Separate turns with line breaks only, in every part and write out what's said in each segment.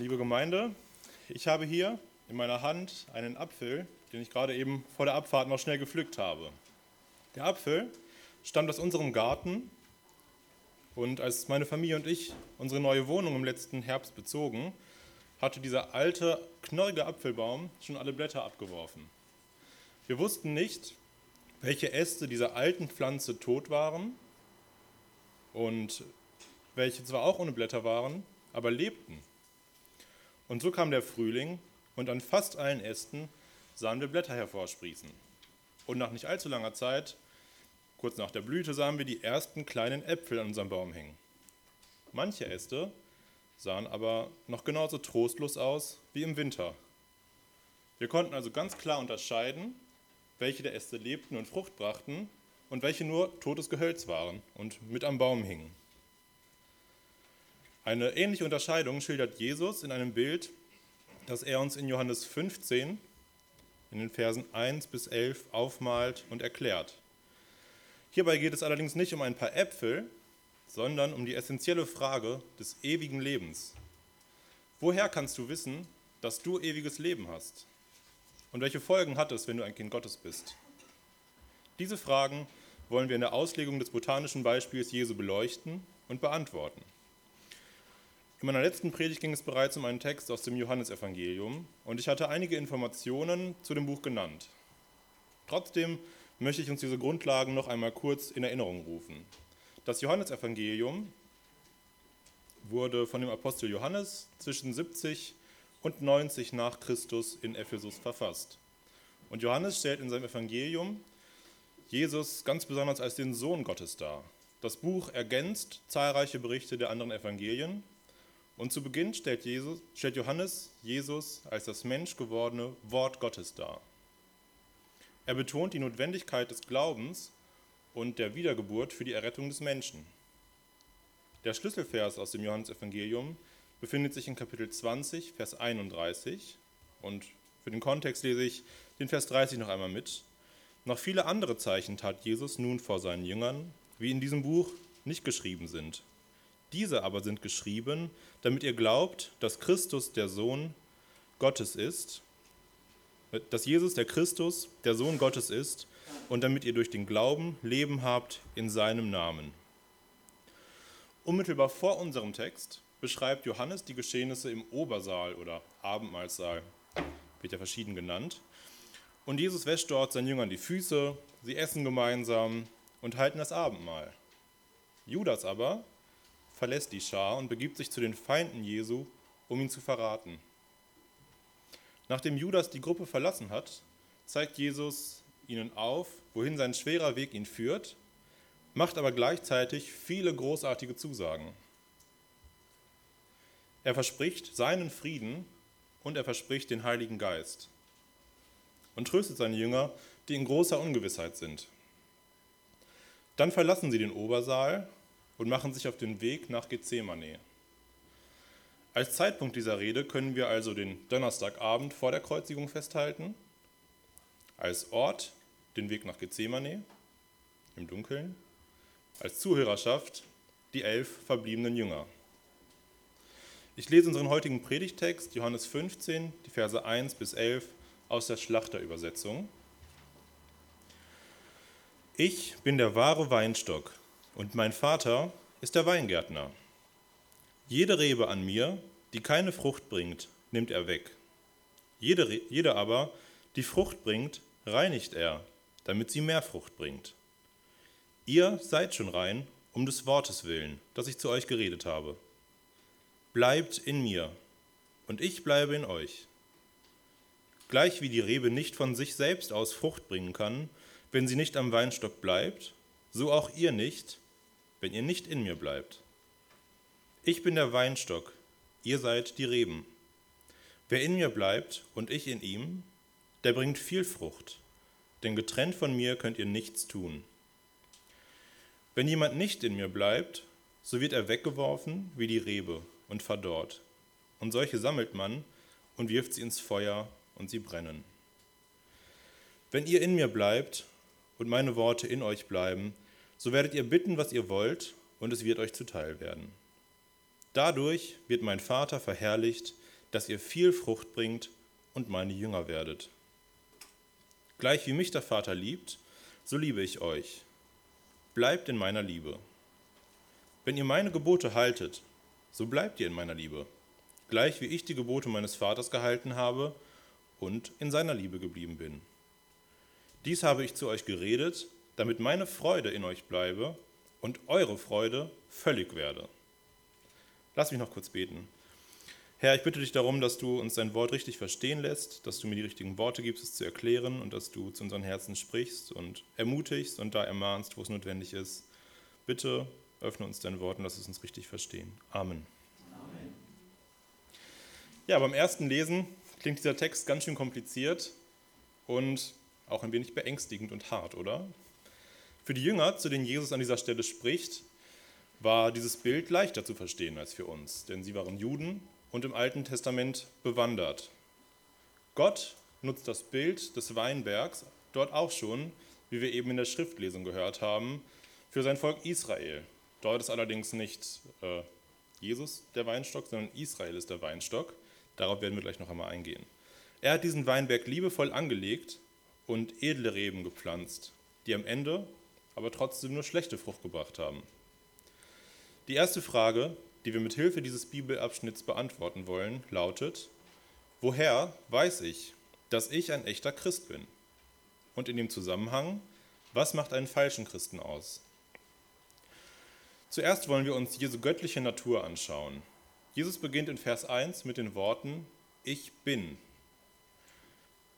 liebe Gemeinde, ich habe hier in meiner Hand einen Apfel, den ich gerade eben vor der Abfahrt noch schnell gepflückt habe. Der Apfel stammt aus unserem Garten und als meine Familie und ich unsere neue Wohnung im letzten Herbst bezogen, hatte dieser alte, knorrige Apfelbaum schon alle Blätter abgeworfen. Wir wussten nicht, welche Äste dieser alten Pflanze tot waren und welche zwar auch ohne Blätter waren, aber lebten. Und so kam der Frühling und an fast allen Ästen sahen wir Blätter hervorsprießen. Und nach nicht allzu langer Zeit, kurz nach der Blüte, sahen wir die ersten kleinen Äpfel an unserem Baum hängen. Manche Äste sahen aber noch genauso trostlos aus wie im Winter. Wir konnten also ganz klar unterscheiden, welche der Äste lebten und Frucht brachten und welche nur totes Gehölz waren und mit am Baum hingen. Eine ähnliche Unterscheidung schildert Jesus in einem Bild, das er uns in Johannes 15 in den Versen 1 bis 11 aufmalt und erklärt. Hierbei geht es allerdings nicht um ein paar Äpfel, sondern um die essentielle Frage des ewigen Lebens. Woher kannst du wissen, dass du ewiges Leben hast? Und welche Folgen hat es, wenn du ein Kind Gottes bist? Diese Fragen wollen wir in der Auslegung des botanischen Beispiels Jesu beleuchten und beantworten. In meiner letzten Predigt ging es bereits um einen Text aus dem Johannesevangelium und ich hatte einige Informationen zu dem Buch genannt. Trotzdem möchte ich uns diese Grundlagen noch einmal kurz in Erinnerung rufen. Das Johannesevangelium wurde von dem Apostel Johannes zwischen 70 und 90 nach Christus in Ephesus verfasst. Und Johannes stellt in seinem Evangelium Jesus ganz besonders als den Sohn Gottes dar. Das Buch ergänzt zahlreiche Berichte der anderen Evangelien und zu Beginn stellt, Jesus, stellt Johannes Jesus als das menschgewordene Wort Gottes dar. Er betont die Notwendigkeit des Glaubens und der Wiedergeburt für die Errettung des Menschen. Der Schlüsselvers aus dem Johannesevangelium befindet sich in Kapitel 20, Vers 31. Und für den Kontext lese ich den Vers 30 noch einmal mit. Noch viele andere Zeichen tat Jesus nun vor seinen Jüngern, wie in diesem Buch nicht geschrieben sind. Diese aber sind geschrieben, damit ihr glaubt, dass Christus der Sohn Gottes ist, dass Jesus der Christus der Sohn Gottes ist und damit ihr durch den Glauben Leben habt in seinem Namen. Unmittelbar vor unserem Text beschreibt Johannes die Geschehnisse im Obersaal oder Abendmahlsaal, wird ja verschieden genannt. Und Jesus wäscht dort seinen Jüngern die Füße, sie essen gemeinsam und halten das Abendmahl. Judas aber verlässt die Schar und begibt sich zu den Feinden Jesu, um ihn zu verraten. Nachdem Judas die Gruppe verlassen hat, zeigt Jesus ihnen auf, wohin sein schwerer Weg ihn führt, macht aber gleichzeitig viele großartige Zusagen. Er verspricht seinen Frieden und er verspricht den Heiligen Geist und tröstet seine Jünger, die in großer Ungewissheit sind. Dann verlassen sie den Obersaal und machen sich auf den Weg nach Gethsemane. Als Zeitpunkt dieser Rede können wir also den Donnerstagabend vor der Kreuzigung festhalten, als Ort den Weg nach Gethsemane im Dunkeln, als Zuhörerschaft die elf verbliebenen Jünger. Ich lese unseren heutigen Predigtext, Johannes 15, die Verse 1 bis 11 aus der Schlachterübersetzung. Ich bin der wahre Weinstock und mein Vater ist der Weingärtner. Jede Rebe an mir, die keine Frucht bringt, nimmt er weg. Jede, jede aber, die Frucht bringt, reinigt er, damit sie mehr Frucht bringt. Ihr seid schon rein, um des Wortes willen, das ich zu euch geredet habe. Bleibt in mir, und ich bleibe in euch. Gleich wie die Rebe nicht von sich selbst aus Frucht bringen kann, wenn sie nicht am Weinstock bleibt, so auch ihr nicht, wenn ihr nicht in mir bleibt. Ich bin der Weinstock, ihr seid die Reben. Wer in mir bleibt und ich in ihm, der bringt viel Frucht, denn getrennt von mir könnt ihr nichts tun. Wenn jemand nicht in mir bleibt, so wird er weggeworfen wie die Rebe und verdorrt. Und solche sammelt man und wirft sie ins Feuer und sie brennen. Wenn ihr in mir bleibt und meine Worte in euch bleiben, so werdet ihr bitten, was ihr wollt, und es wird euch zuteil werden. Dadurch wird mein Vater verherrlicht, dass ihr viel Frucht bringt und meine Jünger werdet. Gleich wie mich der Vater liebt, so liebe ich euch. Bleibt in meiner Liebe. Wenn ihr meine Gebote haltet, so bleibt ihr in meiner Liebe, gleich wie ich die Gebote meines Vaters gehalten habe und in seiner Liebe geblieben bin. Dies habe ich zu euch geredet, damit meine Freude in euch bleibe und eure Freude völlig werde. Lass mich noch kurz beten. Herr, ich bitte dich darum, dass du uns dein Wort richtig verstehen lässt, dass du mir die richtigen Worte gibst, es zu erklären und dass du zu unseren Herzen sprichst und ermutigst und da ermahnst, wo es notwendig ist. Bitte öffne uns dein Wort und lass es uns richtig verstehen. Amen. Ja, beim ersten Lesen klingt dieser Text ganz schön kompliziert und auch ein wenig beängstigend und hart, oder? Für die Jünger, zu denen Jesus an dieser Stelle spricht, war dieses Bild leichter zu verstehen als für uns, denn sie waren Juden und im Alten Testament bewandert. Gott nutzt das Bild des Weinbergs dort auch schon, wie wir eben in der Schriftlesung gehört haben, für sein Volk Israel. Dort ist allerdings nicht äh, Jesus der Weinstock, sondern Israel ist der Weinstock. Darauf werden wir gleich noch einmal eingehen. Er hat diesen Weinberg liebevoll angelegt und edle Reben gepflanzt, die am Ende aber trotzdem nur schlechte Frucht gebracht haben. Die erste Frage, die wir mit Hilfe dieses Bibelabschnitts beantworten wollen, lautet: Woher weiß ich, dass ich ein echter Christ bin? Und in dem Zusammenhang, was macht einen falschen Christen aus? Zuerst wollen wir uns Jesu göttliche Natur anschauen. Jesus beginnt in Vers 1 mit den Worten: Ich bin.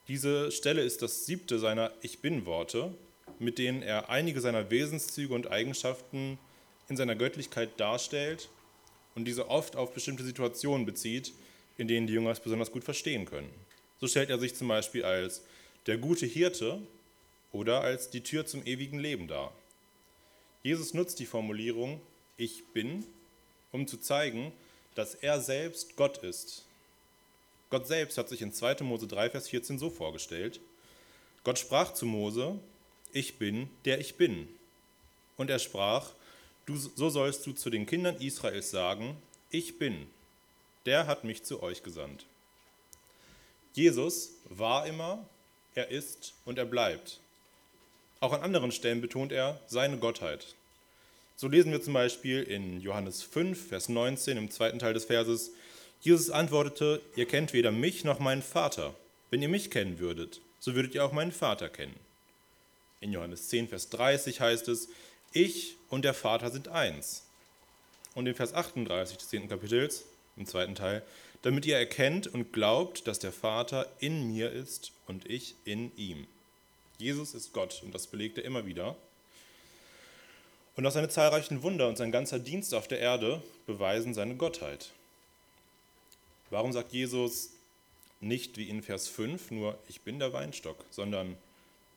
Diese Stelle ist das siebte seiner Ich bin-Worte, mit denen er einige seiner Wesenszüge und Eigenschaften in seiner Göttlichkeit darstellt und diese oft auf bestimmte Situationen bezieht, in denen die Jünger es besonders gut verstehen können. So stellt er sich zum Beispiel als der gute Hirte oder als die Tür zum ewigen Leben dar. Jesus nutzt die Formulierung Ich bin, um zu zeigen, dass er selbst Gott ist. Gott selbst hat sich in 2. Mose 3, Vers 14 so vorgestellt. Gott sprach zu Mose, ich bin, der ich bin. Und er sprach, Du, so sollst du zu den Kindern Israels sagen, ich bin, der hat mich zu euch gesandt. Jesus war immer, er ist und er bleibt. Auch an anderen Stellen betont er seine Gottheit. So lesen wir zum Beispiel in Johannes 5, Vers 19 im zweiten Teil des Verses, Jesus antwortete, ihr kennt weder mich noch meinen Vater. Wenn ihr mich kennen würdet, so würdet ihr auch meinen Vater kennen. In Johannes 10, Vers 30 heißt es, ich und der Vater sind eins. Und in Vers 38 des 10. Kapitels, im zweiten Teil, damit ihr erkennt und glaubt, dass der Vater in mir ist und ich in ihm. Jesus ist Gott und das belegt er immer wieder. Und auch seine zahlreichen Wunder und sein ganzer Dienst auf der Erde beweisen seine Gottheit. Warum sagt Jesus nicht wie in Vers 5 nur, ich bin der Weinstock, sondern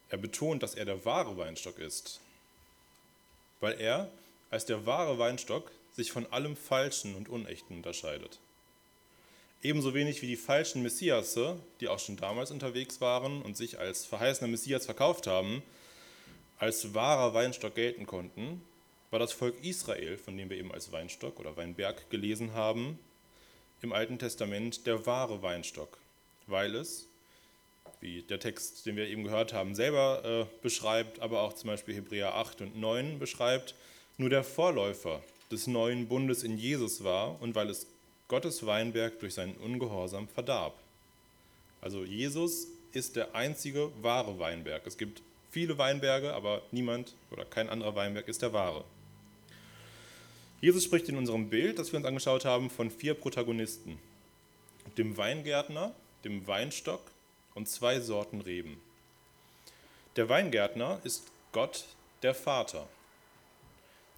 er betont, dass er der wahre Weinstock ist weil er als der wahre Weinstock sich von allem Falschen und Unechten unterscheidet. Ebenso wenig wie die falschen Messiasse, die auch schon damals unterwegs waren und sich als verheißener Messias verkauft haben, als wahrer Weinstock gelten konnten, war das Volk Israel, von dem wir eben als Weinstock oder Weinberg gelesen haben, im Alten Testament der wahre Weinstock, weil es wie der Text, den wir eben gehört haben, selber äh, beschreibt, aber auch zum Beispiel Hebräer 8 und 9 beschreibt, nur der Vorläufer des neuen Bundes in Jesus war und weil es Gottes Weinberg durch seinen Ungehorsam verdarb. Also Jesus ist der einzige wahre Weinberg. Es gibt viele Weinberge, aber niemand oder kein anderer Weinberg ist der wahre. Jesus spricht in unserem Bild, das wir uns angeschaut haben, von vier Protagonisten. Dem Weingärtner, dem Weinstock, und zwei Sorten Reben. Der Weingärtner ist Gott, der Vater.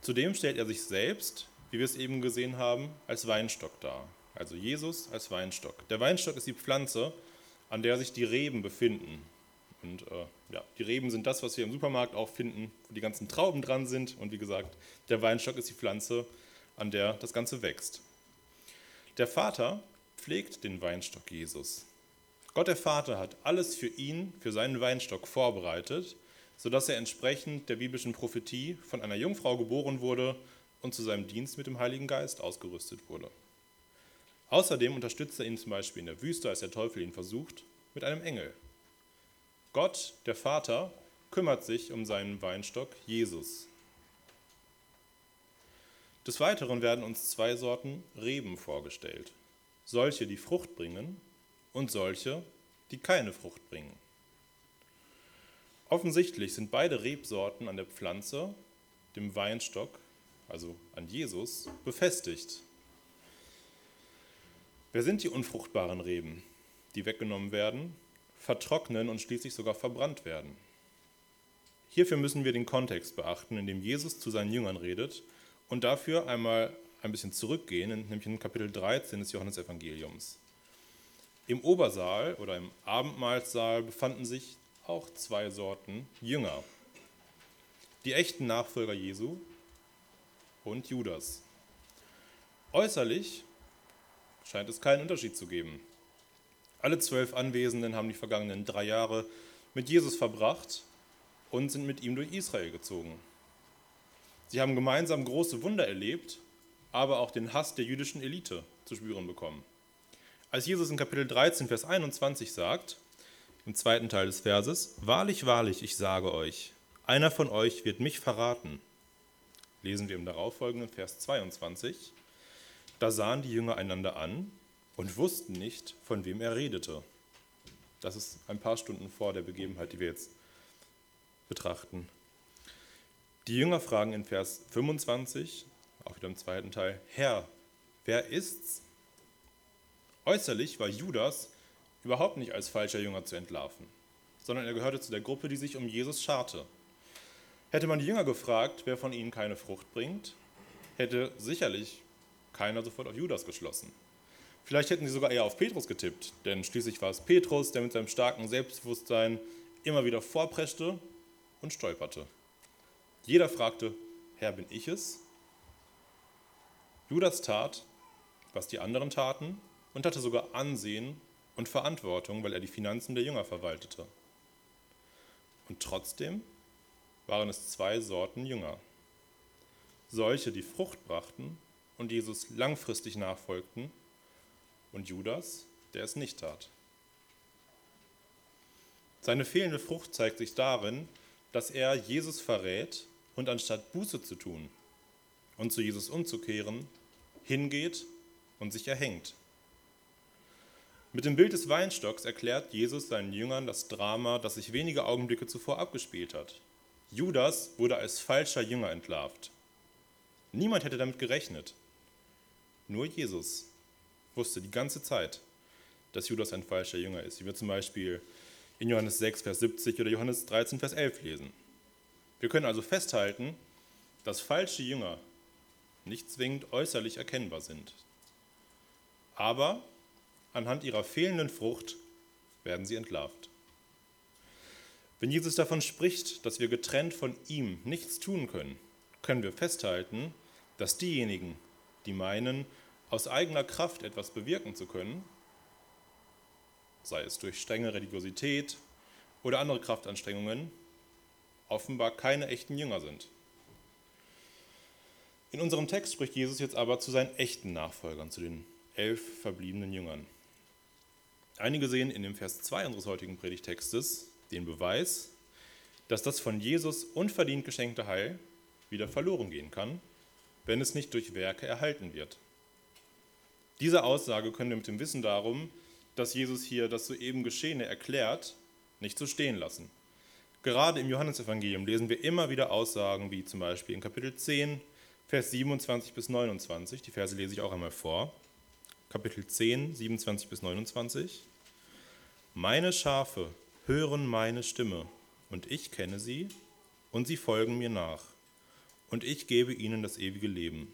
Zudem stellt er sich selbst, wie wir es eben gesehen haben, als Weinstock dar. Also Jesus als Weinstock. Der Weinstock ist die Pflanze, an der sich die Reben befinden. Und äh, ja, die Reben sind das, was wir im Supermarkt auch finden, wo die ganzen Trauben dran sind. Und wie gesagt, der Weinstock ist die Pflanze, an der das Ganze wächst. Der Vater pflegt den Weinstock Jesus. Gott der Vater hat alles für ihn, für seinen Weinstock vorbereitet, sodass er entsprechend der biblischen Prophetie von einer Jungfrau geboren wurde und zu seinem Dienst mit dem Heiligen Geist ausgerüstet wurde. Außerdem unterstützt er ihn zum Beispiel in der Wüste, als der Teufel ihn versucht, mit einem Engel. Gott, der Vater, kümmert sich um seinen Weinstock Jesus. Des Weiteren werden uns zwei Sorten Reben vorgestellt. Solche, die Frucht bringen und solche, die keine Frucht bringen. Offensichtlich sind beide Rebsorten an der Pflanze, dem Weinstock, also an Jesus, befestigt. Wer sind die unfruchtbaren Reben, die weggenommen werden, vertrocknen und schließlich sogar verbrannt werden? Hierfür müssen wir den Kontext beachten, in dem Jesus zu seinen Jüngern redet und dafür einmal ein bisschen zurückgehen, nämlich in Kapitel 13 des Johannesevangeliums. Im Obersaal oder im Abendmahlsaal befanden sich auch zwei Sorten Jünger. Die echten Nachfolger Jesu und Judas. Äußerlich scheint es keinen Unterschied zu geben. Alle zwölf Anwesenden haben die vergangenen drei Jahre mit Jesus verbracht und sind mit ihm durch Israel gezogen. Sie haben gemeinsam große Wunder erlebt, aber auch den Hass der jüdischen Elite zu spüren bekommen. Als Jesus in Kapitel 13, Vers 21 sagt, im zweiten Teil des Verses, Wahrlich, wahrlich, ich sage euch, einer von euch wird mich verraten, lesen wir im darauffolgenden Vers 22, da sahen die Jünger einander an und wussten nicht, von wem er redete. Das ist ein paar Stunden vor der Begebenheit, die wir jetzt betrachten. Die Jünger fragen in Vers 25, auch wieder im zweiten Teil, Herr, wer ist's? Äußerlich war Judas überhaupt nicht als falscher Jünger zu entlarven, sondern er gehörte zu der Gruppe, die sich um Jesus scharte. Hätte man die Jünger gefragt, wer von ihnen keine Frucht bringt, hätte sicherlich keiner sofort auf Judas geschlossen. Vielleicht hätten sie sogar eher auf Petrus getippt, denn schließlich war es Petrus, der mit seinem starken Selbstbewusstsein immer wieder vorpreschte und stolperte. Jeder fragte, Herr, bin ich es? Judas tat, was die anderen taten, und hatte sogar Ansehen und Verantwortung, weil er die Finanzen der Jünger verwaltete. Und trotzdem waren es zwei Sorten Jünger. Solche, die Frucht brachten und Jesus langfristig nachfolgten, und Judas, der es nicht tat. Seine fehlende Frucht zeigt sich darin, dass er Jesus verrät und anstatt Buße zu tun und zu Jesus umzukehren, hingeht und sich erhängt. Mit dem Bild des Weinstocks erklärt Jesus seinen Jüngern das Drama, das sich wenige Augenblicke zuvor abgespielt hat. Judas wurde als falscher Jünger entlarvt. Niemand hätte damit gerechnet. Nur Jesus wusste die ganze Zeit, dass Judas ein falscher Jünger ist, wie wir zum Beispiel in Johannes 6, Vers 70 oder Johannes 13, Vers 11 lesen. Wir können also festhalten, dass falsche Jünger nicht zwingend äußerlich erkennbar sind. Aber anhand ihrer fehlenden Frucht werden sie entlarvt. Wenn Jesus davon spricht, dass wir getrennt von ihm nichts tun können, können wir festhalten, dass diejenigen, die meinen, aus eigener Kraft etwas bewirken zu können, sei es durch strenge Religiosität oder andere Kraftanstrengungen, offenbar keine echten Jünger sind. In unserem Text spricht Jesus jetzt aber zu seinen echten Nachfolgern, zu den elf verbliebenen Jüngern. Einige sehen in dem Vers 2 unseres heutigen Predigtextes den Beweis, dass das von Jesus unverdient geschenkte Heil wieder verloren gehen kann, wenn es nicht durch Werke erhalten wird. Diese Aussage können wir mit dem Wissen darum, dass Jesus hier das soeben Geschehene erklärt, nicht so stehen lassen. Gerade im Johannesevangelium lesen wir immer wieder Aussagen, wie zum Beispiel in Kapitel 10, Vers 27 bis 29. Die Verse lese ich auch einmal vor. Kapitel 10, 27 bis 29. Meine Schafe hören meine Stimme, und ich kenne sie, und sie folgen mir nach. Und ich gebe ihnen das ewige Leben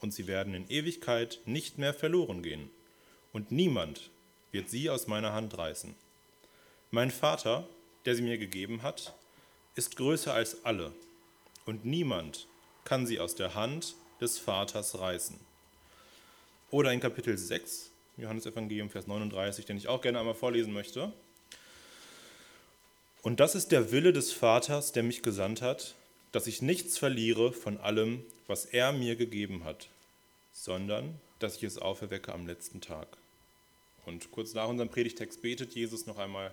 und sie werden in Ewigkeit nicht mehr verloren gehen, und niemand wird sie aus meiner Hand reißen. Mein Vater, der sie mir gegeben hat, ist größer als alle, und niemand kann sie aus der Hand des Vaters reißen. Oder in Kapitel 6, Johannes Evangelium, Vers 39, den ich auch gerne einmal vorlesen möchte. Und das ist der Wille des Vaters, der mich gesandt hat, dass ich nichts verliere von allem, was er mir gegeben hat, sondern dass ich es auferwecke am letzten Tag. Und kurz nach unserem Predigtext betet Jesus noch einmal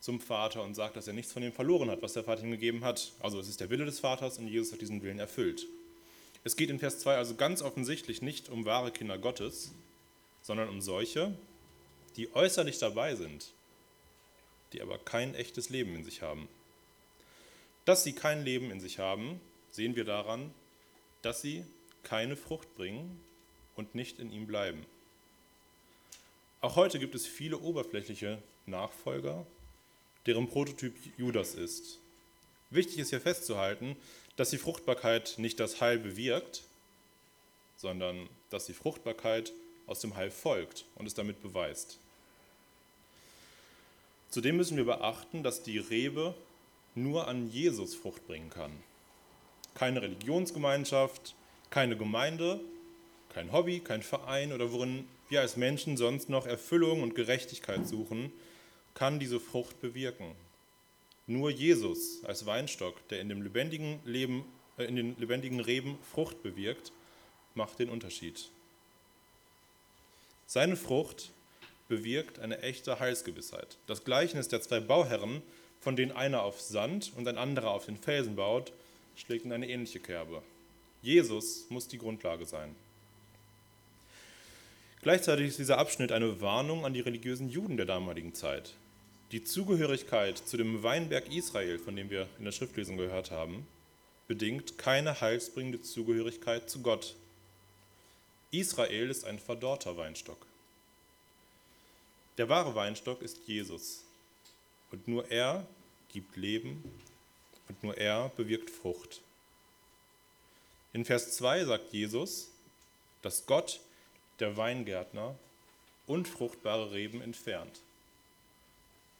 zum Vater und sagt, dass er nichts von dem verloren hat, was der Vater ihm gegeben hat. Also es ist der Wille des Vaters und Jesus hat diesen Willen erfüllt. Es geht in Vers 2 also ganz offensichtlich nicht um wahre Kinder Gottes, sondern um solche, die äußerlich dabei sind, die aber kein echtes Leben in sich haben. Dass sie kein Leben in sich haben, sehen wir daran, dass sie keine Frucht bringen und nicht in ihm bleiben. Auch heute gibt es viele oberflächliche Nachfolger, deren Prototyp Judas ist. Wichtig ist hier festzuhalten, dass die Fruchtbarkeit nicht das Heil bewirkt, sondern dass die Fruchtbarkeit aus dem Heil folgt und es damit beweist. Zudem müssen wir beachten, dass die Rebe nur an Jesus Frucht bringen kann. Keine Religionsgemeinschaft, keine Gemeinde, kein Hobby, kein Verein oder worin wir als Menschen sonst noch Erfüllung und Gerechtigkeit suchen, kann diese Frucht bewirken. Nur Jesus als Weinstock, der in dem lebendigen Leben, äh, in den lebendigen Reben Frucht bewirkt, macht den Unterschied. Seine Frucht bewirkt eine echte Heilsgewissheit. Das Gleichnis der zwei Bauherren, von denen einer auf Sand und ein anderer auf den Felsen baut, schlägt in eine ähnliche Kerbe. Jesus muss die Grundlage sein. Gleichzeitig ist dieser Abschnitt eine Warnung an die religiösen Juden der damaligen Zeit. Die Zugehörigkeit zu dem Weinberg Israel, von dem wir in der Schriftlesung gehört haben, bedingt keine heilsbringende Zugehörigkeit zu Gott. Israel ist ein verdorrter Weinstock. Der wahre Weinstock ist Jesus. Und nur er gibt Leben und nur er bewirkt Frucht. In Vers 2 sagt Jesus, dass Gott der Weingärtner unfruchtbare Reben entfernt.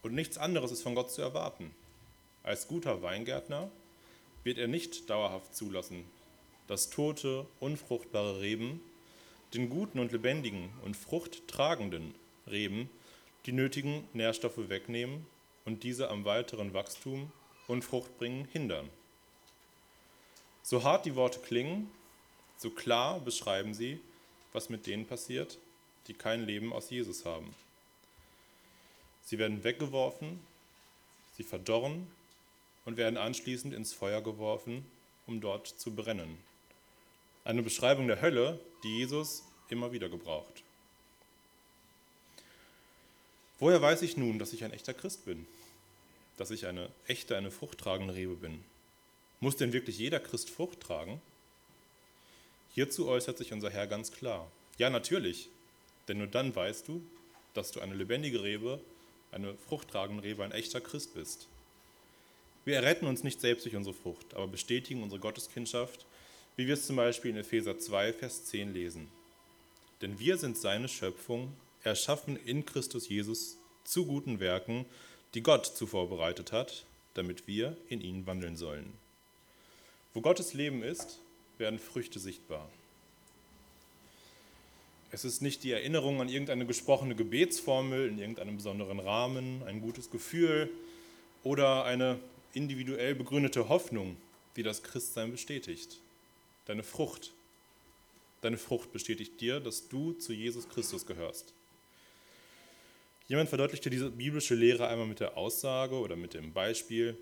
Und nichts anderes ist von Gott zu erwarten. Als guter Weingärtner wird er nicht dauerhaft zulassen, dass tote, unfruchtbare Reben den guten und lebendigen und fruchttragenden Reben die nötigen Nährstoffe wegnehmen und diese am weiteren Wachstum und Fruchtbringen hindern. So hart die Worte klingen, so klar beschreiben sie, was mit denen passiert, die kein Leben aus Jesus haben. Sie werden weggeworfen, sie verdorren und werden anschließend ins Feuer geworfen, um dort zu brennen. Eine Beschreibung der Hölle, die Jesus immer wieder gebraucht. Woher weiß ich nun, dass ich ein echter Christ bin? Dass ich eine echte, eine fruchttragende Rebe bin? Muss denn wirklich jeder Christ Frucht tragen? Hierzu äußert sich unser Herr ganz klar. Ja, natürlich, denn nur dann weißt du, dass du eine lebendige Rebe, eine fruchttragende Rebe, ein echter Christ bist. Wir erretten uns nicht selbst durch unsere Frucht, aber bestätigen unsere Gotteskindschaft, wie wir es zum Beispiel in Epheser 2, Vers 10 lesen. Denn wir sind seine Schöpfung, erschaffen in Christus Jesus zu guten Werken, die Gott zuvor bereitet hat, damit wir in ihnen wandeln sollen. Wo Gottes Leben ist, werden Früchte sichtbar. Es ist nicht die Erinnerung an irgendeine gesprochene Gebetsformel in irgendeinem besonderen Rahmen, ein gutes Gefühl oder eine individuell begründete Hoffnung, die das Christsein bestätigt. Deine Frucht. Deine Frucht bestätigt dir, dass du zu Jesus Christus gehörst. Jemand verdeutlichte diese biblische Lehre einmal mit der Aussage oder mit dem Beispiel,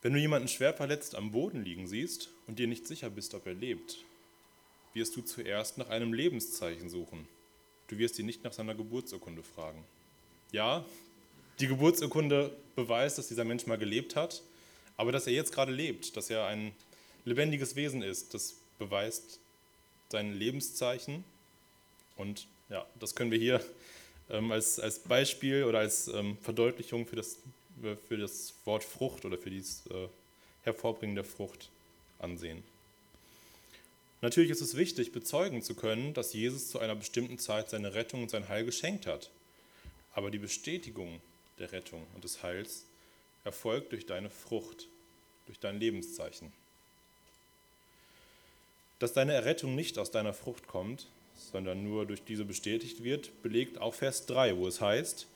wenn du jemanden schwer verletzt am Boden liegen siehst und dir nicht sicher bist, ob er lebt, wirst du zuerst nach einem Lebenszeichen suchen. Du wirst ihn nicht nach seiner Geburtsurkunde fragen. Ja, die Geburtsurkunde beweist, dass dieser Mensch mal gelebt hat, aber dass er jetzt gerade lebt, dass er ein lebendiges Wesen ist, das beweist sein Lebenszeichen. Und ja, das können wir hier ähm, als, als Beispiel oder als ähm, Verdeutlichung für das, für das Wort Frucht oder für dieses äh, Hervorbringen der Frucht ansehen. Natürlich ist es wichtig, bezeugen zu können, dass Jesus zu einer bestimmten Zeit seine Rettung und sein Heil geschenkt hat. Aber die Bestätigung der Rettung und des Heils erfolgt durch deine Frucht, durch dein Lebenszeichen. Dass deine Errettung nicht aus deiner Frucht kommt, sondern nur durch diese bestätigt wird, belegt auch Vers 3, wo es heißt,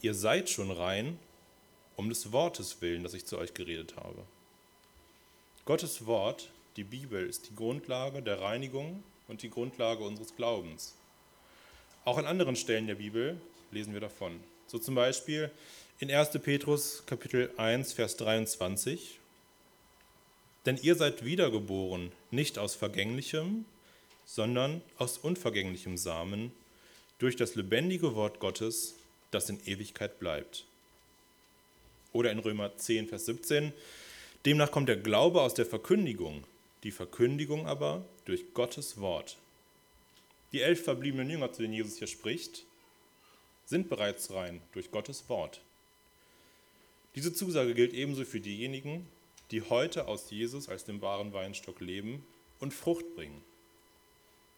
ihr seid schon rein um des Wortes willen, das ich zu euch geredet habe. Gottes Wort die Bibel ist die Grundlage der Reinigung und die Grundlage unseres Glaubens. Auch an anderen Stellen der Bibel lesen wir davon. So zum Beispiel in 1. Petrus Kapitel 1, Vers 23. Denn ihr seid wiedergeboren, nicht aus vergänglichem, sondern aus unvergänglichem Samen, durch das lebendige Wort Gottes, das in Ewigkeit bleibt. Oder in Römer 10, Vers 17. Demnach kommt der Glaube aus der Verkündigung, die Verkündigung aber durch Gottes Wort. Die elf verbliebenen Jünger, zu denen Jesus hier spricht, sind bereits rein durch Gottes Wort. Diese Zusage gilt ebenso für diejenigen, die heute aus Jesus als dem wahren Weinstock leben und Frucht bringen.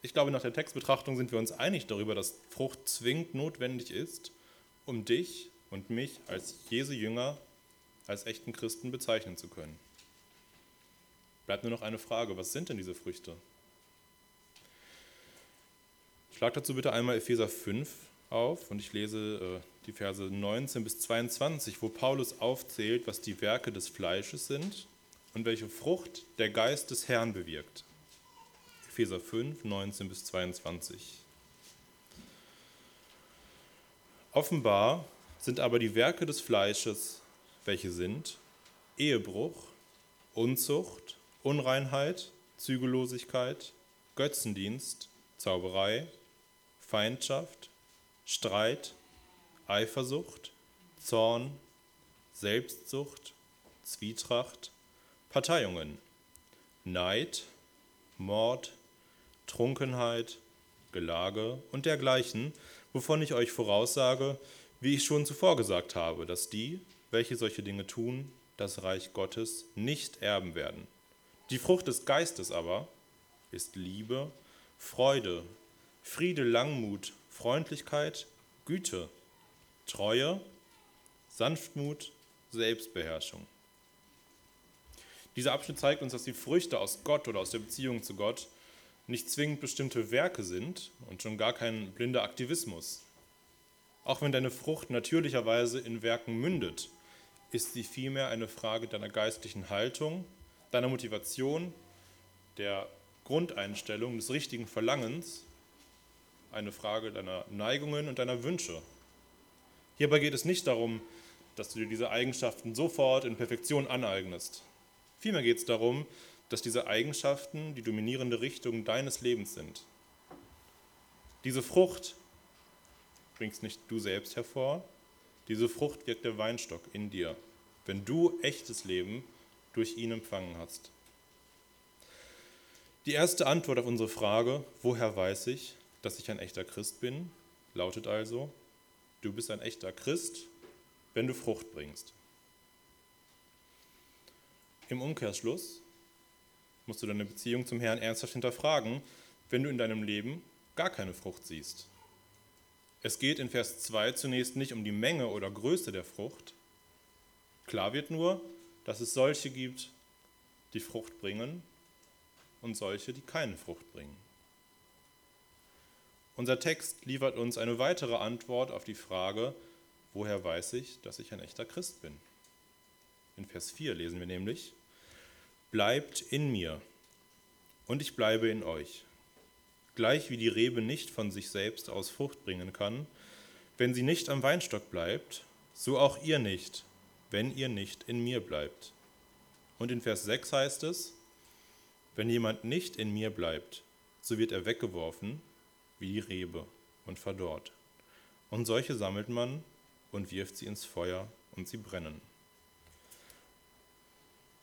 Ich glaube, nach der Textbetrachtung sind wir uns einig darüber, dass Frucht zwingend notwendig ist, um dich und mich als Jesu Jünger, als echten Christen bezeichnen zu können. Bleibt nur noch eine Frage, was sind denn diese Früchte? Schlag dazu bitte einmal Epheser 5 auf und ich lese äh, die Verse 19 bis 22, wo Paulus aufzählt, was die Werke des Fleisches sind und welche Frucht der Geist des Herrn bewirkt. Epheser 5, 19 bis 22. Offenbar sind aber die Werke des Fleisches, welche sind Ehebruch, Unzucht, Unreinheit, Zügellosigkeit, Götzendienst, Zauberei, Feindschaft, Streit, Eifersucht, Zorn, Selbstsucht, Zwietracht, Parteiungen, Neid, Mord, Trunkenheit, Gelage und dergleichen, wovon ich euch voraussage, wie ich schon zuvor gesagt habe, dass die, welche solche Dinge tun, das Reich Gottes nicht erben werden. Die Frucht des Geistes aber ist Liebe, Freude, Friede, Langmut, Freundlichkeit, Güte, Treue, Sanftmut, Selbstbeherrschung. Dieser Abschnitt zeigt uns, dass die Früchte aus Gott oder aus der Beziehung zu Gott nicht zwingend bestimmte Werke sind und schon gar kein blinder Aktivismus. Auch wenn deine Frucht natürlicherweise in Werken mündet, ist sie vielmehr eine Frage deiner geistlichen Haltung, deiner Motivation, der Grundeinstellung, des richtigen Verlangens, eine Frage deiner Neigungen und deiner Wünsche. Hierbei geht es nicht darum, dass du dir diese Eigenschaften sofort in Perfektion aneignest. Vielmehr geht es darum, dass diese Eigenschaften die dominierende Richtung deines Lebens sind. Diese Frucht bringst nicht du selbst hervor, diese Frucht wirkt der Weinstock in dir, wenn du echtes Leben durch ihn empfangen hast. Die erste Antwort auf unsere Frage, woher weiß ich, dass ich ein echter Christ bin, lautet also, Du bist ein echter Christ, wenn du Frucht bringst. Im Umkehrschluss musst du deine Beziehung zum Herrn ernsthaft hinterfragen, wenn du in deinem Leben gar keine Frucht siehst. Es geht in Vers 2 zunächst nicht um die Menge oder Größe der Frucht. Klar wird nur, dass es solche gibt, die Frucht bringen und solche, die keine Frucht bringen. Unser Text liefert uns eine weitere Antwort auf die Frage, woher weiß ich, dass ich ein echter Christ bin? In Vers 4 lesen wir nämlich, bleibt in mir und ich bleibe in euch. Gleich wie die Rebe nicht von sich selbst aus Frucht bringen kann, wenn sie nicht am Weinstock bleibt, so auch ihr nicht, wenn ihr nicht in mir bleibt. Und in Vers 6 heißt es, wenn jemand nicht in mir bleibt, so wird er weggeworfen wie die Rebe und verdorrt. Und solche sammelt man und wirft sie ins Feuer und sie brennen.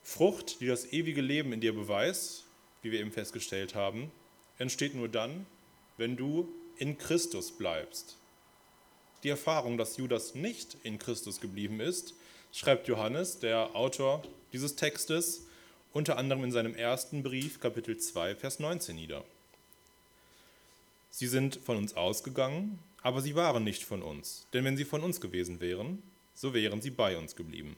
Frucht, die das ewige Leben in dir beweist, wie wir eben festgestellt haben, entsteht nur dann, wenn du in Christus bleibst. Die Erfahrung, dass Judas nicht in Christus geblieben ist, schreibt Johannes, der Autor dieses Textes, unter anderem in seinem ersten Brief, Kapitel 2, Vers 19 nieder. Sie sind von uns ausgegangen, aber sie waren nicht von uns, denn wenn sie von uns gewesen wären, so wären sie bei uns geblieben.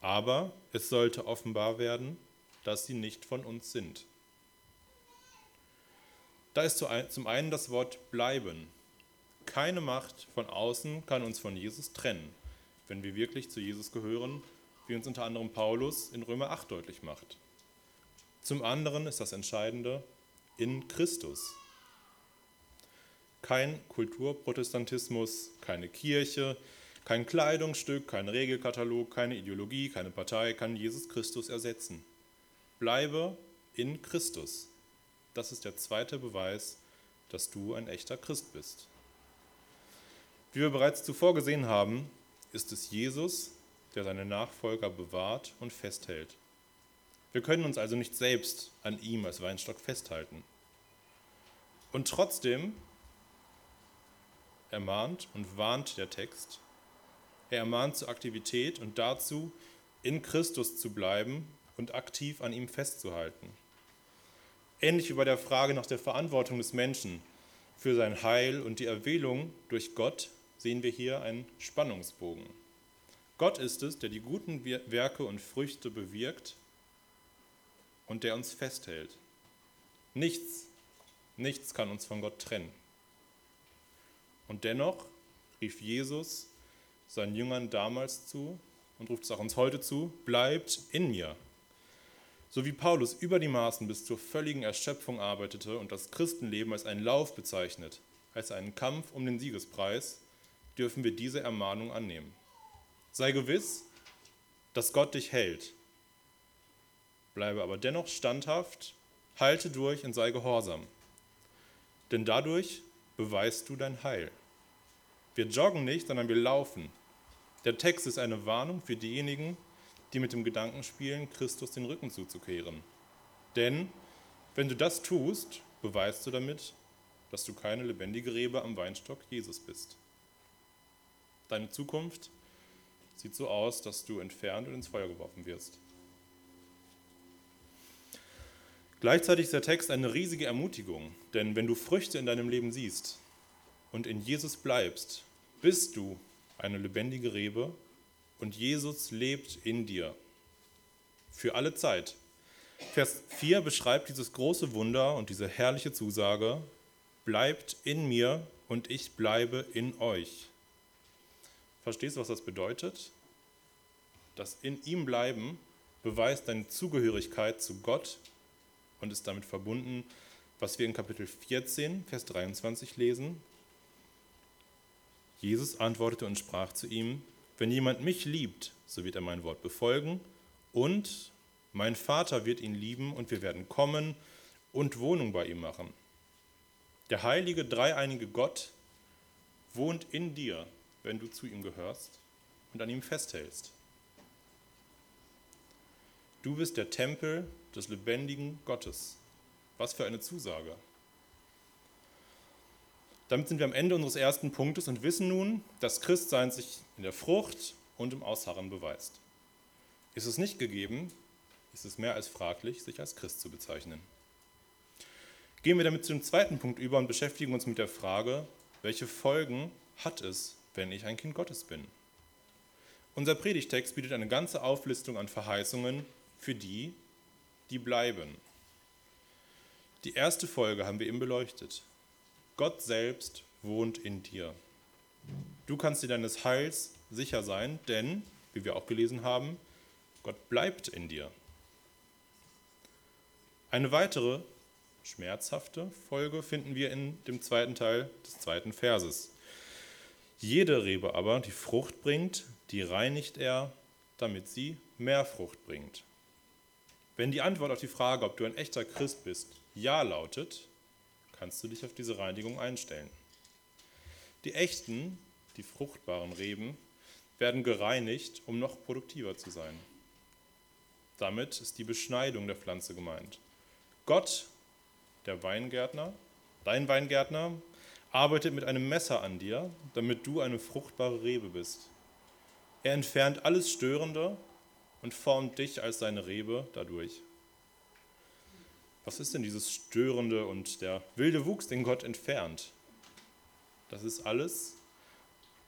Aber es sollte offenbar werden, dass sie nicht von uns sind. Da ist zum einen das Wort bleiben. Keine Macht von außen kann uns von Jesus trennen, wenn wir wirklich zu Jesus gehören, wie uns unter anderem Paulus in Römer 8 deutlich macht. Zum anderen ist das Entscheidende, in Christus. Kein Kulturprotestantismus, keine Kirche, kein Kleidungsstück, kein Regelkatalog, keine Ideologie, keine Partei kann Jesus Christus ersetzen. Bleibe in Christus. Das ist der zweite Beweis, dass du ein echter Christ bist. Wie wir bereits zuvor gesehen haben, ist es Jesus, der seine Nachfolger bewahrt und festhält. Wir können uns also nicht selbst an ihm als Weinstock festhalten. Und trotzdem ermahnt und warnt der Text. Er ermahnt zur Aktivität und dazu, in Christus zu bleiben und aktiv an ihm festzuhalten. Ähnlich wie bei der Frage nach der Verantwortung des Menschen für sein Heil und die Erwählung durch Gott sehen wir hier einen Spannungsbogen. Gott ist es, der die guten Werke und Früchte bewirkt und der uns festhält. Nichts, nichts kann uns von Gott trennen. Und dennoch rief Jesus seinen Jüngern damals zu und ruft es auch uns heute zu, bleibt in mir. So wie Paulus über die Maßen bis zur völligen Erschöpfung arbeitete und das Christenleben als einen Lauf bezeichnet, als einen Kampf um den Siegespreis, dürfen wir diese Ermahnung annehmen. Sei gewiss, dass Gott dich hält. Bleibe aber dennoch standhaft, halte durch und sei gehorsam. Denn dadurch beweist du dein Heil. Wir joggen nicht, sondern wir laufen. Der Text ist eine Warnung für diejenigen, die mit dem Gedanken spielen, Christus den Rücken zuzukehren. Denn wenn du das tust, beweist du damit, dass du keine lebendige Rebe am Weinstock Jesus bist. Deine Zukunft sieht so aus, dass du entfernt und ins Feuer geworfen wirst. Gleichzeitig ist der Text eine riesige Ermutigung, denn wenn du Früchte in deinem Leben siehst, und in Jesus bleibst, bist du eine lebendige Rebe und Jesus lebt in dir. Für alle Zeit. Vers 4 beschreibt dieses große Wunder und diese herrliche Zusage, bleibt in mir und ich bleibe in euch. Verstehst du, was das bedeutet? Das in ihm bleiben beweist deine Zugehörigkeit zu Gott und ist damit verbunden, was wir in Kapitel 14, Vers 23 lesen. Jesus antwortete und sprach zu ihm, wenn jemand mich liebt, so wird er mein Wort befolgen und mein Vater wird ihn lieben und wir werden kommen und Wohnung bei ihm machen. Der heilige dreieinige Gott wohnt in dir, wenn du zu ihm gehörst und an ihm festhältst. Du bist der Tempel des lebendigen Gottes. Was für eine Zusage. Damit sind wir am Ende unseres ersten Punktes und wissen nun, dass Christsein sich in der Frucht und im Ausharren beweist. Ist es nicht gegeben, ist es mehr als fraglich, sich als Christ zu bezeichnen. Gehen wir damit zu dem zweiten Punkt über und beschäftigen uns mit der Frage, welche Folgen hat es, wenn ich ein Kind Gottes bin? Unser Predigtext bietet eine ganze Auflistung an Verheißungen für die, die bleiben. Die erste Folge haben wir eben beleuchtet. Gott selbst wohnt in dir. Du kannst dir deines Heils sicher sein, denn, wie wir auch gelesen haben, Gott bleibt in dir. Eine weitere schmerzhafte Folge finden wir in dem zweiten Teil des zweiten Verses. Jede Rebe aber, die Frucht bringt, die reinigt er, damit sie mehr Frucht bringt. Wenn die Antwort auf die Frage, ob du ein echter Christ bist, ja lautet, kannst du dich auf diese Reinigung einstellen. Die echten, die fruchtbaren Reben werden gereinigt, um noch produktiver zu sein. Damit ist die Beschneidung der Pflanze gemeint. Gott, der Weingärtner, dein Weingärtner, arbeitet mit einem Messer an dir, damit du eine fruchtbare Rebe bist. Er entfernt alles Störende und formt dich als seine Rebe dadurch. Was ist denn dieses Störende und der wilde Wuchs, den Gott entfernt? Das ist alles,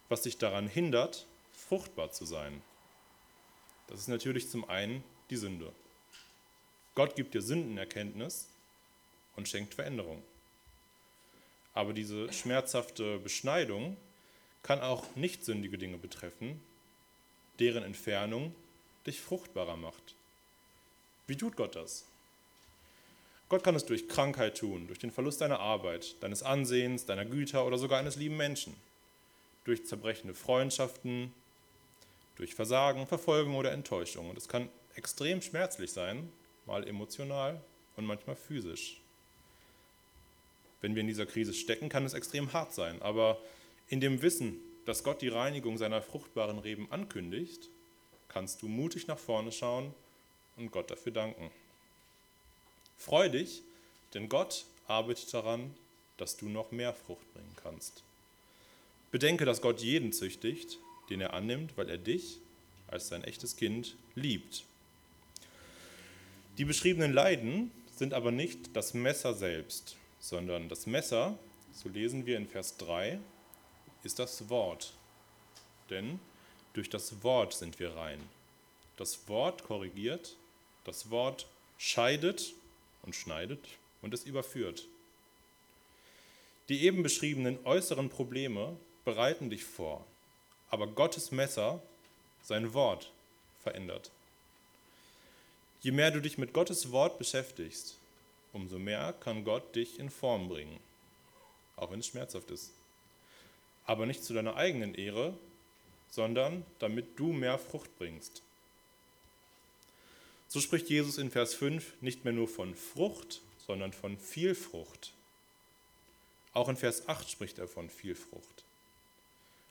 was dich daran hindert, fruchtbar zu sein. Das ist natürlich zum einen die Sünde. Gott gibt dir Sündenerkenntnis und schenkt Veränderung. Aber diese schmerzhafte Beschneidung kann auch nicht sündige Dinge betreffen, deren Entfernung dich fruchtbarer macht. Wie tut Gott das? Gott kann es durch Krankheit tun, durch den Verlust deiner Arbeit, deines Ansehens, deiner Güter oder sogar eines lieben Menschen, durch zerbrechende Freundschaften, durch Versagen, Verfolgung oder Enttäuschung. Und es kann extrem schmerzlich sein, mal emotional und manchmal physisch. Wenn wir in dieser Krise stecken, kann es extrem hart sein, aber in dem Wissen, dass Gott die Reinigung seiner fruchtbaren Reben ankündigt, kannst du mutig nach vorne schauen und Gott dafür danken. Freu dich, denn Gott arbeitet daran, dass du noch mehr Frucht bringen kannst. Bedenke, dass Gott jeden züchtigt, den er annimmt, weil er dich als sein echtes Kind liebt. Die beschriebenen Leiden sind aber nicht das Messer selbst, sondern das Messer, so lesen wir in Vers 3, ist das Wort. Denn durch das Wort sind wir rein. Das Wort korrigiert, das Wort scheidet und schneidet und es überführt. Die eben beschriebenen äußeren Probleme bereiten dich vor, aber Gottes Messer, sein Wort, verändert. Je mehr du dich mit Gottes Wort beschäftigst, umso mehr kann Gott dich in Form bringen, auch wenn es schmerzhaft ist. Aber nicht zu deiner eigenen Ehre, sondern damit du mehr Frucht bringst. So spricht Jesus in Vers 5 nicht mehr nur von Frucht, sondern von viel Frucht. Auch in Vers 8 spricht er von viel Frucht.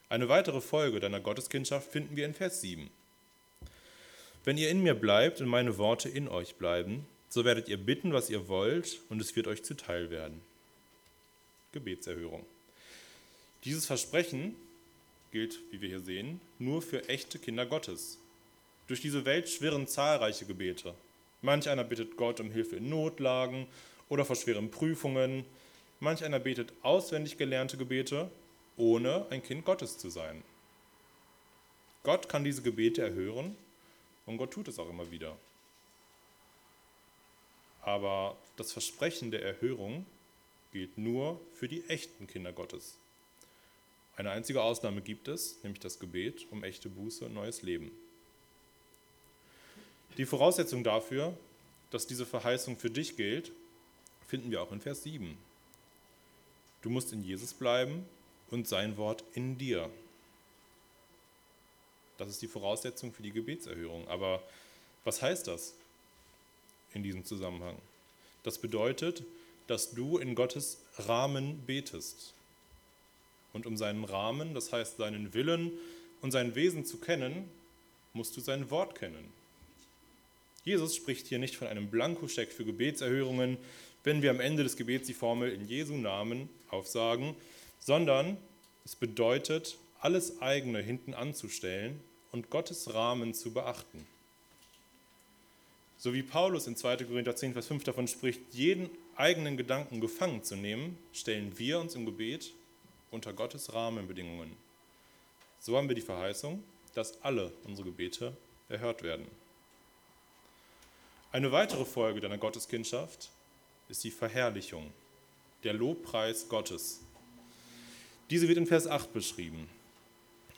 Eine weitere Folge deiner Gotteskindschaft finden wir in Vers 7. Wenn ihr in mir bleibt und meine Worte in euch bleiben, so werdet ihr bitten, was ihr wollt, und es wird euch zuteil werden. Gebetserhörung. Dieses Versprechen gilt, wie wir hier sehen, nur für echte Kinder Gottes. Durch diese Welt schwirren zahlreiche Gebete. Manch einer bittet Gott um Hilfe in Notlagen oder vor schweren Prüfungen. Manch einer betet auswendig gelernte Gebete, ohne ein Kind Gottes zu sein. Gott kann diese Gebete erhören und Gott tut es auch immer wieder. Aber das Versprechen der Erhörung gilt nur für die echten Kinder Gottes. Eine einzige Ausnahme gibt es, nämlich das Gebet um echte Buße und neues Leben. Die Voraussetzung dafür, dass diese Verheißung für dich gilt, finden wir auch in Vers 7. Du musst in Jesus bleiben und sein Wort in dir. Das ist die Voraussetzung für die Gebetserhörung. Aber was heißt das in diesem Zusammenhang? Das bedeutet, dass du in Gottes Rahmen betest. Und um seinen Rahmen, das heißt seinen Willen und sein Wesen zu kennen, musst du sein Wort kennen. Jesus spricht hier nicht von einem Blankoscheck für Gebetserhörungen, wenn wir am Ende des Gebets die Formel in Jesu Namen aufsagen, sondern es bedeutet, alles eigene hinten anzustellen und Gottes Rahmen zu beachten. So wie Paulus in 2. Korinther 10, Vers 5 davon spricht, jeden eigenen Gedanken gefangen zu nehmen, stellen wir uns im Gebet unter Gottes Rahmenbedingungen. So haben wir die Verheißung, dass alle unsere Gebete erhört werden. Eine weitere Folge deiner Gotteskindschaft ist die Verherrlichung, der Lobpreis Gottes. Diese wird in Vers 8 beschrieben.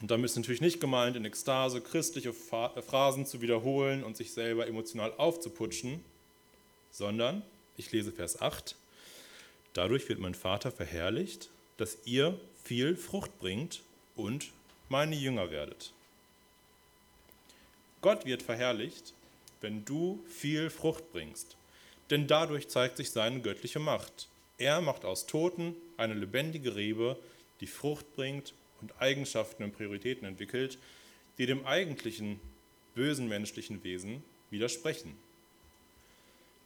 Und damit ist natürlich nicht gemeint, in Ekstase christliche Phrasen zu wiederholen und sich selber emotional aufzuputschen, sondern, ich lese Vers 8, dadurch wird mein Vater verherrlicht, dass ihr viel Frucht bringt und meine Jünger werdet. Gott wird verherrlicht, wenn du viel Frucht bringst. Denn dadurch zeigt sich seine göttliche Macht. Er macht aus Toten eine lebendige Rebe, die Frucht bringt und Eigenschaften und Prioritäten entwickelt, die dem eigentlichen bösen menschlichen Wesen widersprechen.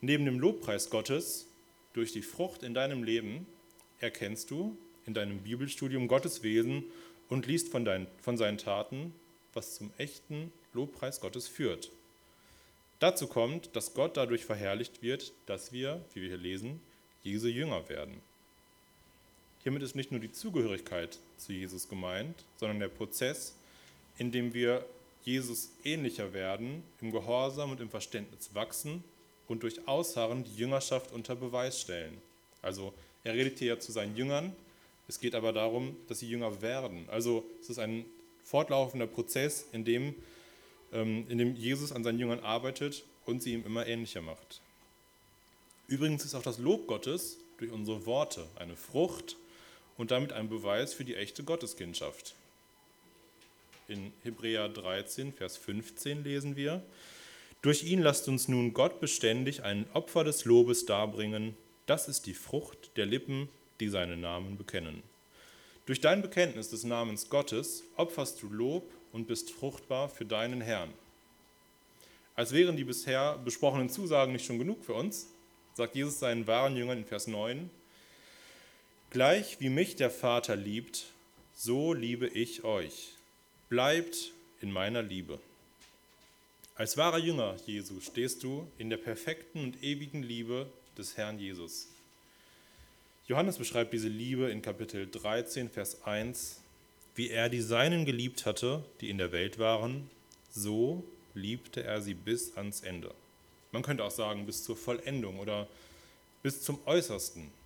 Neben dem Lobpreis Gottes durch die Frucht in deinem Leben erkennst du in deinem Bibelstudium Gottes Wesen und liest von, dein, von seinen Taten, was zum echten Lobpreis Gottes führt. Dazu kommt, dass Gott dadurch verherrlicht wird, dass wir, wie wir hier lesen, Jesu Jünger werden. Hiermit ist nicht nur die Zugehörigkeit zu Jesus gemeint, sondern der Prozess, in dem wir Jesus ähnlicher werden, im Gehorsam und im Verständnis wachsen und durch Ausharren die Jüngerschaft unter Beweis stellen. Also er redet hier ja zu seinen Jüngern, es geht aber darum, dass sie Jünger werden. Also es ist ein fortlaufender Prozess, in dem ähm, in dem Jesus an seinen Jüngern arbeitet und sie ihm immer ähnlicher macht. Übrigens ist auch das Lob Gottes durch unsere Worte eine Frucht und damit ein Beweis für die echte Gotteskindschaft. In Hebräer 13, Vers 15 lesen wir, durch ihn lasst uns nun Gott beständig ein Opfer des Lobes darbringen, das ist die Frucht der Lippen, die seinen Namen bekennen. Durch dein Bekenntnis des Namens Gottes opferst du Lob und bist fruchtbar für deinen Herrn. Als wären die bisher besprochenen Zusagen nicht schon genug für uns, sagt Jesus seinen wahren Jüngern in Vers 9, Gleich wie mich der Vater liebt, so liebe ich euch. Bleibt in meiner Liebe. Als wahrer Jünger Jesu stehst du in der perfekten und ewigen Liebe des Herrn Jesus. Johannes beschreibt diese Liebe in Kapitel 13, Vers 1, wie er die Seinen geliebt hatte, die in der Welt waren, so liebte er sie bis ans Ende. Man könnte auch sagen, bis zur Vollendung oder bis zum Äußersten.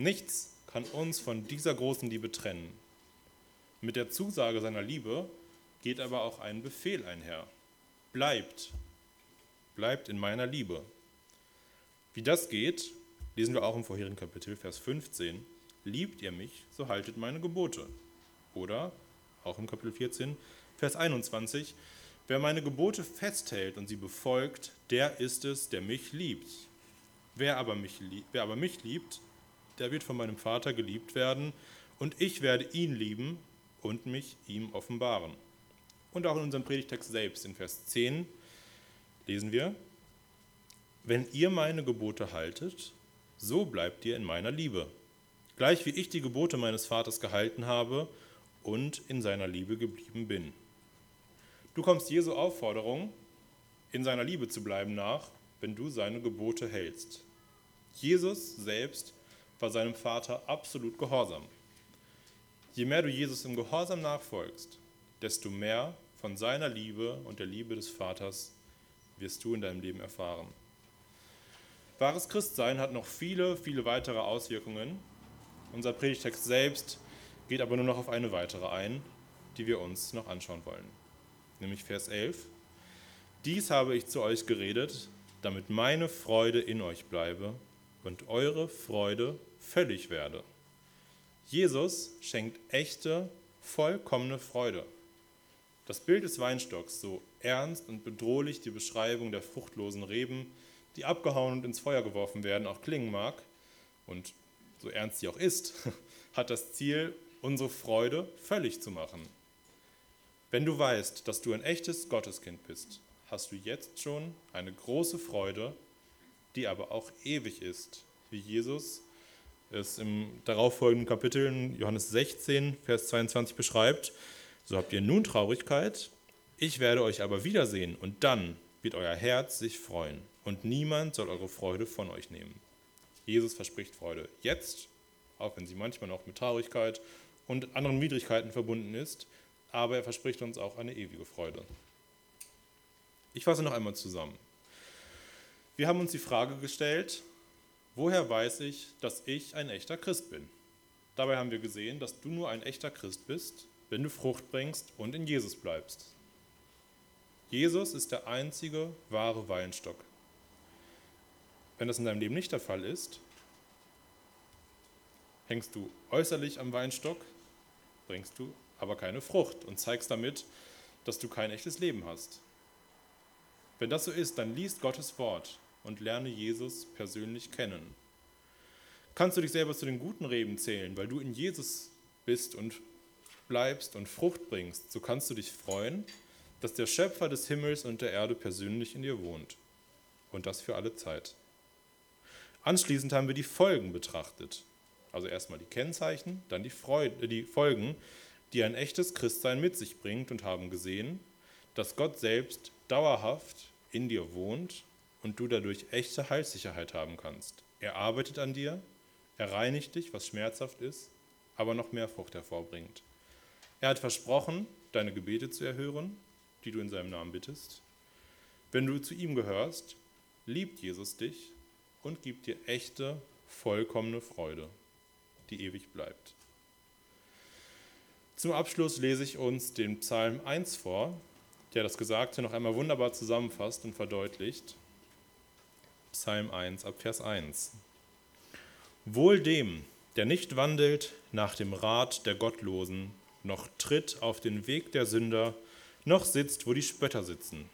Nichts kann uns von dieser großen Liebe trennen. Mit der Zusage seiner Liebe geht aber auch ein Befehl einher. Bleibt, bleibt in meiner Liebe. Wie das geht, lesen wir auch im vorherigen Kapitel, Vers 15. Liebt ihr mich, so haltet meine Gebote. Oder auch im Kapitel 14, Vers 21. Wer meine Gebote festhält und sie befolgt, der ist es, der mich liebt. Wer aber mich, wer aber mich liebt, der wird von meinem Vater geliebt werden, und ich werde ihn lieben und mich ihm offenbaren. Und auch in unserem Predigtext selbst, in Vers 10, lesen wir, wenn ihr meine Gebote haltet, so bleibt ihr in meiner Liebe, gleich wie ich die Gebote meines Vaters gehalten habe und in seiner Liebe geblieben bin. Du kommst Jesu Aufforderung, in seiner Liebe zu bleiben nach, wenn du seine Gebote hältst. Jesus selbst war seinem Vater absolut gehorsam. Je mehr du Jesus im Gehorsam nachfolgst, desto mehr von seiner Liebe und der Liebe des Vaters wirst du in deinem Leben erfahren. Wahres Christsein hat noch viele, viele weitere Auswirkungen. Unser Predigtext selbst geht aber nur noch auf eine weitere ein, die wir uns noch anschauen wollen. Nämlich Vers 11. Dies habe ich zu euch geredet, damit meine Freude in euch bleibe und eure Freude völlig werde. Jesus schenkt echte, vollkommene Freude. Das Bild des Weinstocks, so ernst und bedrohlich die Beschreibung der fruchtlosen Reben, die abgehauen und ins Feuer geworfen werden, auch klingen mag, und so ernst sie auch ist, hat das Ziel, unsere Freude völlig zu machen. Wenn du weißt, dass du ein echtes Gotteskind bist, hast du jetzt schon eine große Freude, die aber auch ewig ist, wie Jesus es im darauffolgenden Kapitel in Johannes 16, Vers 22 beschreibt. So habt ihr nun Traurigkeit, ich werde euch aber wiedersehen und dann wird euer Herz sich freuen und niemand soll eure Freude von euch nehmen. Jesus verspricht Freude jetzt, auch wenn sie manchmal noch mit Traurigkeit und anderen Widrigkeiten verbunden ist, aber er verspricht uns auch eine ewige Freude. Ich fasse noch einmal zusammen. Wir haben uns die Frage gestellt, woher weiß ich, dass ich ein echter Christ bin? Dabei haben wir gesehen, dass du nur ein echter Christ bist, wenn du Frucht bringst und in Jesus bleibst. Jesus ist der einzige wahre Weinstock. Wenn das in deinem Leben nicht der Fall ist, hängst du äußerlich am Weinstock, bringst du aber keine Frucht und zeigst damit, dass du kein echtes Leben hast. Wenn das so ist, dann liest Gottes Wort und lerne Jesus persönlich kennen. Kannst du dich selber zu den guten Reben zählen, weil du in Jesus bist und bleibst und Frucht bringst, so kannst du dich freuen, dass der Schöpfer des Himmels und der Erde persönlich in dir wohnt. Und das für alle Zeit. Anschließend haben wir die Folgen betrachtet. Also erstmal die Kennzeichen, dann die, Freude, die Folgen, die ein echtes Christsein mit sich bringt und haben gesehen, dass Gott selbst dauerhaft in dir wohnt und du dadurch echte Heilssicherheit haben kannst. Er arbeitet an dir, er reinigt dich, was schmerzhaft ist, aber noch mehr Frucht hervorbringt. Er hat versprochen, deine Gebete zu erhören, die du in seinem Namen bittest. Wenn du zu ihm gehörst, liebt Jesus dich und gibt dir echte, vollkommene Freude, die ewig bleibt. Zum Abschluss lese ich uns den Psalm 1 vor, der das Gesagte noch einmal wunderbar zusammenfasst und verdeutlicht. Psalm 1 ab Vers 1. Wohl dem, der nicht wandelt nach dem Rat der Gottlosen, noch tritt auf den Weg der Sünder, noch sitzt, wo die Spötter sitzen,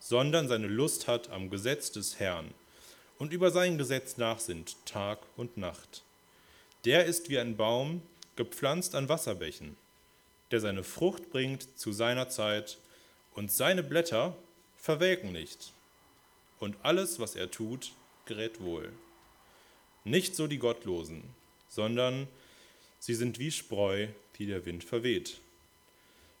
sondern seine Lust hat am Gesetz des Herrn und über sein Gesetz nachsinnt Tag und Nacht. Der ist wie ein Baum, gepflanzt an Wasserbächen, der seine Frucht bringt zu seiner Zeit, und seine Blätter verwelken nicht, und alles, was er tut, gerät wohl. Nicht so die Gottlosen, sondern sie sind wie Spreu, die der Wind verweht.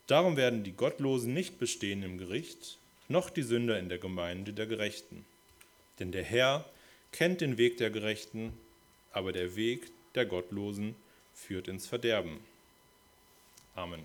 Darum werden die Gottlosen nicht bestehen im Gericht, noch die Sünder in der Gemeinde der Gerechten. Denn der Herr kennt den Weg der Gerechten, aber der Weg der Gottlosen führt ins Verderben. Amen.